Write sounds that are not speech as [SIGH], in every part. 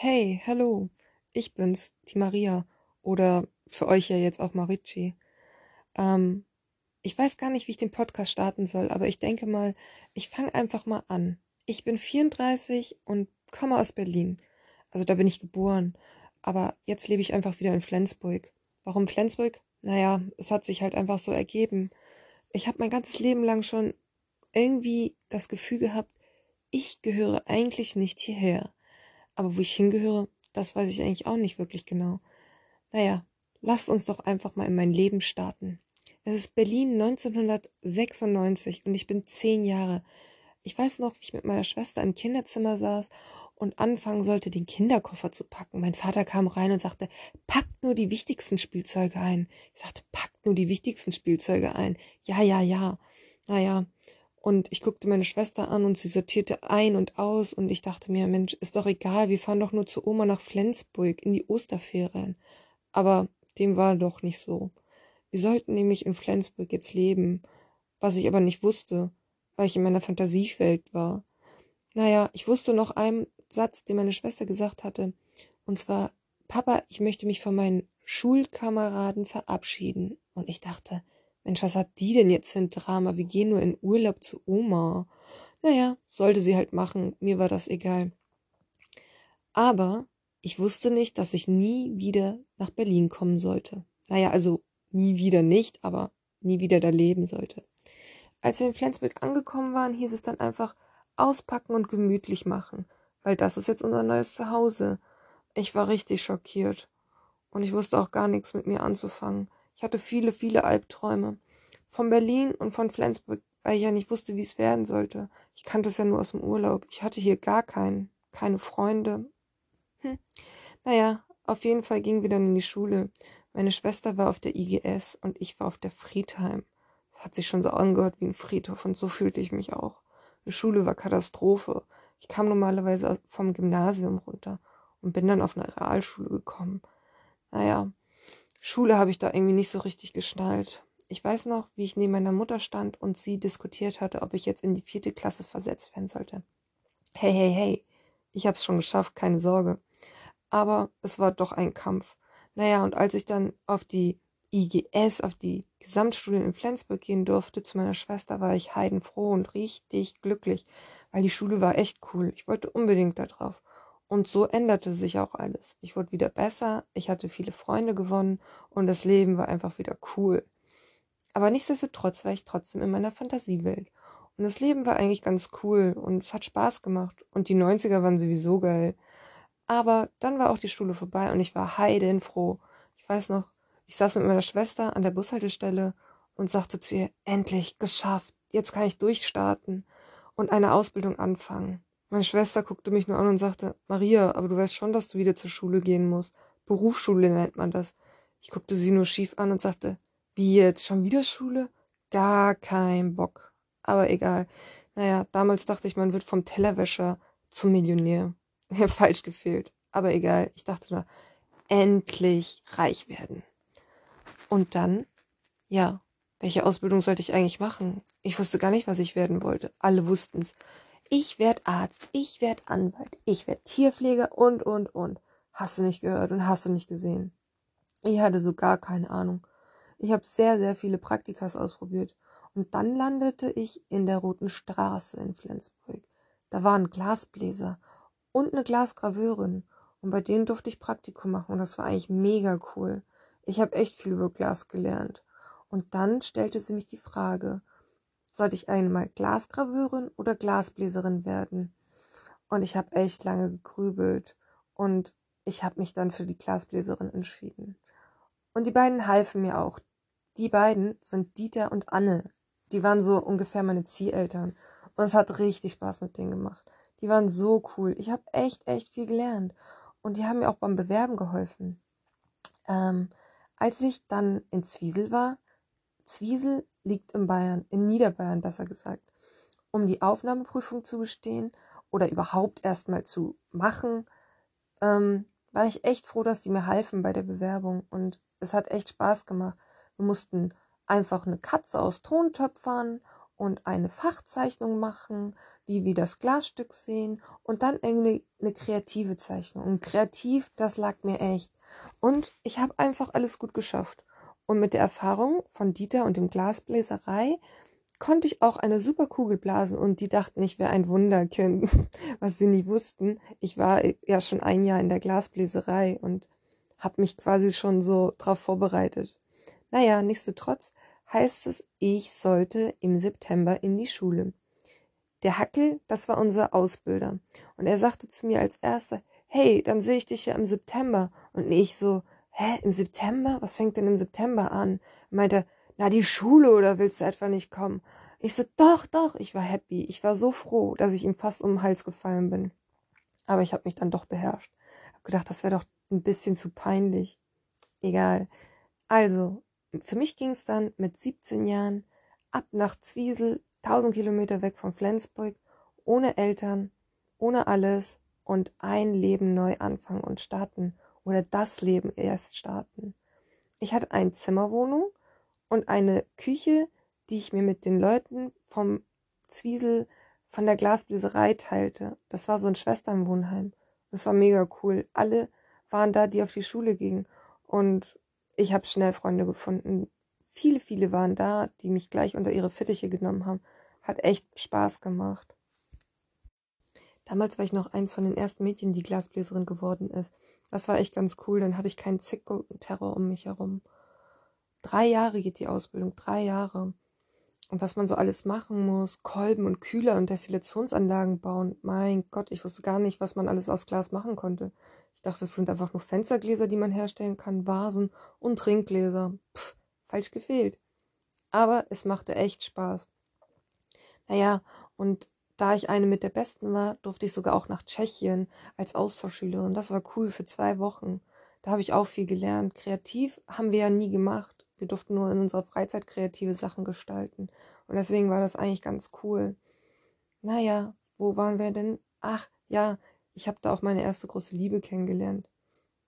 Hey, hallo, ich bin's, die Maria. Oder für euch ja jetzt auch Marici. Ähm, ich weiß gar nicht, wie ich den Podcast starten soll, aber ich denke mal, ich fange einfach mal an. Ich bin 34 und komme aus Berlin. Also da bin ich geboren. Aber jetzt lebe ich einfach wieder in Flensburg. Warum Flensburg? Naja, es hat sich halt einfach so ergeben. Ich habe mein ganzes Leben lang schon irgendwie das Gefühl gehabt, ich gehöre eigentlich nicht hierher. Aber wo ich hingehöre, das weiß ich eigentlich auch nicht wirklich genau. Naja, lasst uns doch einfach mal in mein Leben starten. Es ist Berlin 1996 und ich bin zehn Jahre. Ich weiß noch, wie ich mit meiner Schwester im Kinderzimmer saß und anfangen sollte, den Kinderkoffer zu packen. Mein Vater kam rein und sagte, packt nur die wichtigsten Spielzeuge ein. Ich sagte, packt nur die wichtigsten Spielzeuge ein. Ja, ja, ja. Naja, und ich guckte meine Schwester an und sie sortierte ein und aus und ich dachte mir, Mensch, ist doch egal, wir fahren doch nur zu Oma nach Flensburg in die Osterferien. Aber dem war doch nicht so. Wir sollten nämlich in Flensburg jetzt leben, was ich aber nicht wusste, weil ich in meiner Fantasiewelt war. Naja, ich wusste noch einen Satz, den meine Schwester gesagt hatte, und zwar, Papa, ich möchte mich von meinen Schulkameraden verabschieden. Und ich dachte, Mensch, was hat die denn jetzt für ein Drama? Wir gehen nur in Urlaub zu Oma. Naja, sollte sie halt machen, mir war das egal. Aber ich wusste nicht, dass ich nie wieder nach Berlin kommen sollte. Naja, also nie wieder nicht, aber nie wieder da leben sollte. Als wir in Flensburg angekommen waren, hieß es dann einfach auspacken und gemütlich machen, weil das ist jetzt unser neues Zuhause. Ich war richtig schockiert und ich wusste auch gar nichts mit mir anzufangen. Ich hatte viele, viele Albträume. Von Berlin und von Flensburg, weil ich ja nicht wusste, wie es werden sollte. Ich kannte es ja nur aus dem Urlaub. Ich hatte hier gar keinen, keine Freunde. Hm. Naja, auf jeden Fall gingen wir dann in die Schule. Meine Schwester war auf der IGS und ich war auf der Friedheim. Das hat sich schon so angehört wie ein Friedhof und so fühlte ich mich auch. Die Schule war Katastrophe. Ich kam normalerweise vom Gymnasium runter und bin dann auf eine Realschule gekommen. Naja, Schule habe ich da irgendwie nicht so richtig geschnallt. Ich weiß noch, wie ich neben meiner Mutter stand und sie diskutiert hatte, ob ich jetzt in die vierte Klasse versetzt werden sollte. Hey, hey, hey, ich habe es schon geschafft, keine Sorge. Aber es war doch ein Kampf. Naja, und als ich dann auf die IGS, auf die Gesamtstudien in Flensburg gehen durfte, zu meiner Schwester, war ich heidenfroh und richtig glücklich, weil die Schule war echt cool. Ich wollte unbedingt da drauf. Und so änderte sich auch alles. Ich wurde wieder besser, ich hatte viele Freunde gewonnen und das Leben war einfach wieder cool. Aber nichtsdestotrotz war ich trotzdem in meiner Fantasiewelt. Und das Leben war eigentlich ganz cool und es hat Spaß gemacht. Und die 90er waren sowieso geil. Aber dann war auch die Schule vorbei und ich war heidenfroh. Ich weiß noch, ich saß mit meiner Schwester an der Bushaltestelle und sagte zu ihr, endlich, geschafft, jetzt kann ich durchstarten und eine Ausbildung anfangen. Meine Schwester guckte mich nur an und sagte, Maria, aber du weißt schon, dass du wieder zur Schule gehen musst. Berufsschule nennt man das. Ich guckte sie nur schief an und sagte, wie jetzt, schon wieder Schule? Gar kein Bock. Aber egal. Naja, damals dachte ich, man wird vom Tellerwäscher zum Millionär. Ja, [LAUGHS] falsch gefehlt. Aber egal. Ich dachte nur, endlich reich werden. Und dann, ja, welche Ausbildung sollte ich eigentlich machen? Ich wusste gar nicht, was ich werden wollte. Alle wussten's. Ich werde Arzt, ich werde Anwalt, ich werde Tierpfleger und, und, und. Hast du nicht gehört und hast du nicht gesehen? Ich hatte so gar keine Ahnung. Ich habe sehr, sehr viele Praktikas ausprobiert. Und dann landete ich in der Roten Straße in Flensburg. Da waren Glasbläser und eine Glasgraveurin. Und bei denen durfte ich Praktikum machen. Und das war eigentlich mega cool. Ich habe echt viel über Glas gelernt. Und dann stellte sie mich die Frage, sollte ich einmal Glasgraveurin oder Glasbläserin werden? Und ich habe echt lange gegrübelt und ich habe mich dann für die Glasbläserin entschieden. Und die beiden halfen mir auch. Die beiden sind Dieter und Anne. Die waren so ungefähr meine Zieheltern. Und es hat richtig Spaß mit denen gemacht. Die waren so cool. Ich habe echt, echt viel gelernt. Und die haben mir auch beim Bewerben geholfen. Ähm, als ich dann in Zwiesel war, Zwiesel liegt in Bayern, in Niederbayern besser gesagt. Um die Aufnahmeprüfung zu bestehen oder überhaupt erstmal zu machen, ähm, war ich echt froh, dass die mir halfen bei der Bewerbung und es hat echt Spaß gemacht. Wir mussten einfach eine Katze aus Tontöpfern und eine Fachzeichnung machen, wie wir das Glasstück sehen und dann irgendwie eine kreative Zeichnung. Und kreativ, das lag mir echt. Und ich habe einfach alles gut geschafft. Und mit der Erfahrung von Dieter und dem Glasbläserei konnte ich auch eine super Kugel blasen und die dachten, ich wäre ein Wunderkind, [LAUGHS] was sie nicht wussten. Ich war ja schon ein Jahr in der Glasbläserei und habe mich quasi schon so drauf vorbereitet. Naja, nichtsdestotrotz heißt es, ich sollte im September in die Schule. Der Hackel, das war unser Ausbilder. Und er sagte zu mir als erster, hey, dann sehe ich dich ja im September. Und ich so, hä, im September? Was fängt denn im September an? Er meinte, na, die Schule oder willst du etwa nicht kommen? Ich so, doch, doch, ich war happy. Ich war so froh, dass ich ihm fast um den Hals gefallen bin. Aber ich habe mich dann doch beherrscht. Hab gedacht, das wäre doch ein bisschen zu peinlich. Egal. Also, für mich ging es dann mit 17 Jahren ab nach Zwiesel, 1000 Kilometer weg von Flensburg, ohne Eltern, ohne alles und ein Leben neu anfangen und starten oder das Leben erst starten. Ich hatte eine Zimmerwohnung und eine Küche, die ich mir mit den Leuten vom Zwiesel von der Glasbläserei teilte. Das war so ein Schwesternwohnheim. Das war mega cool. Alle waren da, die auf die Schule gingen. Und ich habe schnell Freunde gefunden. Viele, viele waren da, die mich gleich unter ihre Fittiche genommen haben. Hat echt Spaß gemacht. Damals war ich noch eins von den ersten Mädchen, die Glasbläserin geworden ist. Das war echt ganz cool. Dann hatte ich keinen Zick-Terror um mich herum. Drei Jahre geht die Ausbildung, drei Jahre. Und was man so alles machen muss, Kolben und Kühler und Destillationsanlagen bauen. Mein Gott, ich wusste gar nicht, was man alles aus Glas machen konnte. Ich dachte, es sind einfach nur Fenstergläser, die man herstellen kann, Vasen und Trinkgläser. Pff, falsch gefehlt. Aber es machte echt Spaß. Naja, und da ich eine mit der Besten war, durfte ich sogar auch nach Tschechien als Austauschschülerin. Das war cool für zwei Wochen. Da habe ich auch viel gelernt. Kreativ haben wir ja nie gemacht. Wir durften nur in unserer Freizeit kreative Sachen gestalten. Und deswegen war das eigentlich ganz cool. Naja, wo waren wir denn? Ach, ja, ich habe da auch meine erste große Liebe kennengelernt.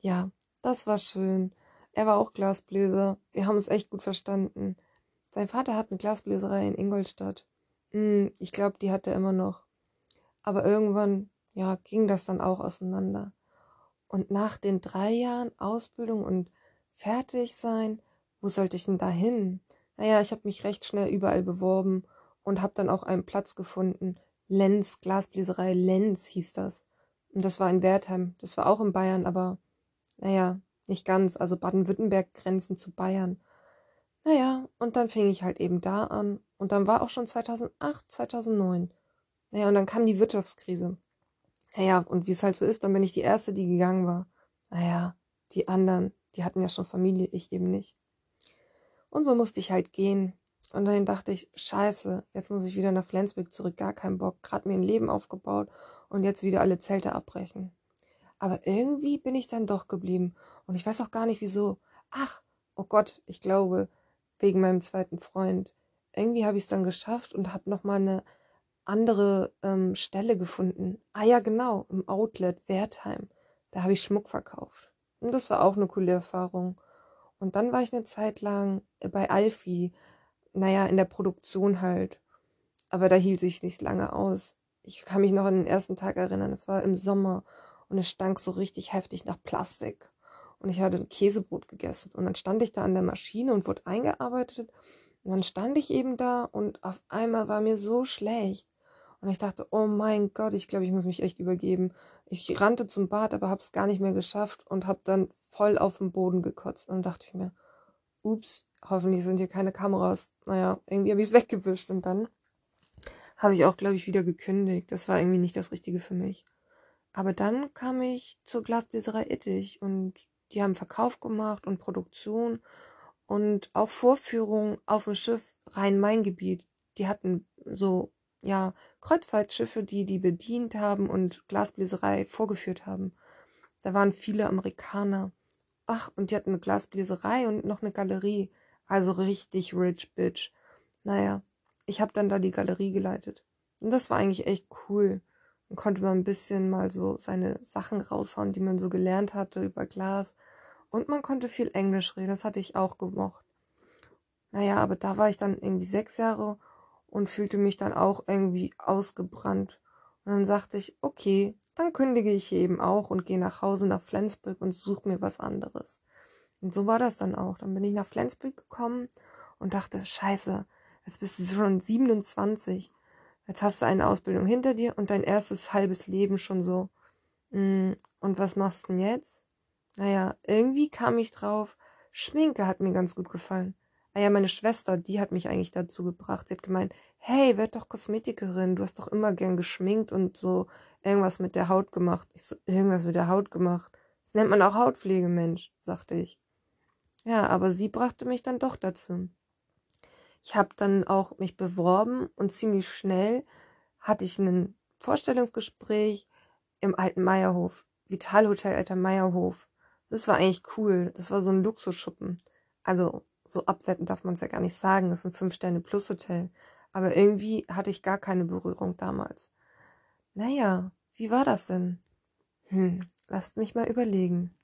Ja, das war schön. Er war auch Glasbläser. Wir haben uns echt gut verstanden. Sein Vater hat eine Glasbläserei in Ingolstadt. Hm, ich glaube, die hat er immer noch. Aber irgendwann, ja, ging das dann auch auseinander. Und nach den drei Jahren Ausbildung und fertig sein, wo sollte ich denn da hin? Naja, ich habe mich recht schnell überall beworben und habe dann auch einen Platz gefunden. Lenz, Glasbläserei Lenz hieß das. Und das war in Wertheim. Das war auch in Bayern, aber naja, nicht ganz. Also Baden-Württemberg grenzen zu Bayern. Naja, und dann fing ich halt eben da an. Und dann war auch schon 2008, 2009. Naja, und dann kam die Wirtschaftskrise. Naja, und wie es halt so ist, dann bin ich die Erste, die gegangen war. Naja, die anderen, die hatten ja schon Familie, ich eben nicht. Und so musste ich halt gehen. Und dann dachte ich, scheiße, jetzt muss ich wieder nach Flensburg zurück, gar keinen Bock, gerade mir ein Leben aufgebaut und jetzt wieder alle Zelte abbrechen. Aber irgendwie bin ich dann doch geblieben und ich weiß auch gar nicht wieso. Ach, oh Gott, ich glaube, wegen meinem zweiten Freund. Irgendwie habe ich es dann geschafft und habe nochmal eine andere ähm, Stelle gefunden. Ah ja, genau, im Outlet Wertheim. Da habe ich Schmuck verkauft. Und das war auch eine coole Erfahrung. Und dann war ich eine Zeit lang bei Alfie, naja, in der Produktion halt. Aber da hielt sich nicht lange aus ich kann mich noch an den ersten Tag erinnern, es war im Sommer und es stank so richtig heftig nach Plastik. Und ich hatte ein Käsebrot gegessen. Und dann stand ich da an der Maschine und wurde eingearbeitet. Und dann stand ich eben da und auf einmal war mir so schlecht. Und ich dachte, oh mein Gott, ich glaube, ich muss mich echt übergeben. Ich rannte zum Bad, aber habe es gar nicht mehr geschafft und habe dann voll auf den Boden gekotzt. Und dachte ich mir, ups, hoffentlich sind hier keine Kameras. Naja, irgendwie habe ich es weggewischt und dann habe ich auch, glaube ich, wieder gekündigt. Das war irgendwie nicht das Richtige für mich. Aber dann kam ich zur Glasbläserei Ittich und die haben Verkauf gemacht und Produktion und auch Vorführungen auf dem Schiff Rhein-Main-Gebiet. Die hatten so, ja, Kreuzfahrtschiffe, die die bedient haben und Glasbläserei vorgeführt haben. Da waren viele Amerikaner. Ach, und die hatten eine Glasbläserei und noch eine Galerie. Also richtig rich bitch. Naja, ich habe dann da die Galerie geleitet. Und das war eigentlich echt cool. Man konnte mal ein bisschen mal so seine Sachen raushauen, die man so gelernt hatte über Glas. Und man konnte viel Englisch reden, das hatte ich auch gemocht. Naja, aber da war ich dann irgendwie sechs Jahre und fühlte mich dann auch irgendwie ausgebrannt. Und dann sagte ich, okay, dann kündige ich hier eben auch und gehe nach Hause nach Flensburg und suche mir was anderes. Und so war das dann auch. Dann bin ich nach Flensburg gekommen und dachte, scheiße, jetzt bist du schon 27. Jetzt hast du eine Ausbildung hinter dir und dein erstes halbes Leben schon so. Mm, und was machst du denn jetzt? Naja, irgendwie kam ich drauf, Schminke hat mir ganz gut gefallen. Ah ja, meine Schwester, die hat mich eigentlich dazu gebracht. Sie hat gemeint, hey, werd doch Kosmetikerin, du hast doch immer gern geschminkt und so irgendwas mit der Haut gemacht. Ich so, irgendwas mit der Haut gemacht. Das nennt man auch Hautpflege, Mensch, sagte ich. Ja, aber sie brachte mich dann doch dazu. Ich habe dann auch mich beworben und ziemlich schnell hatte ich ein Vorstellungsgespräch im alten Meierhof, Vitalhotel Alter Meierhof. Das war eigentlich cool. Das war so ein Luxusschuppen. Also so abwertend darf man es ja gar nicht sagen. Das ist ein Fünf-Sterne-Plus-Hotel. Aber irgendwie hatte ich gar keine Berührung damals. Naja, wie war das denn? Hm, lasst mich mal überlegen.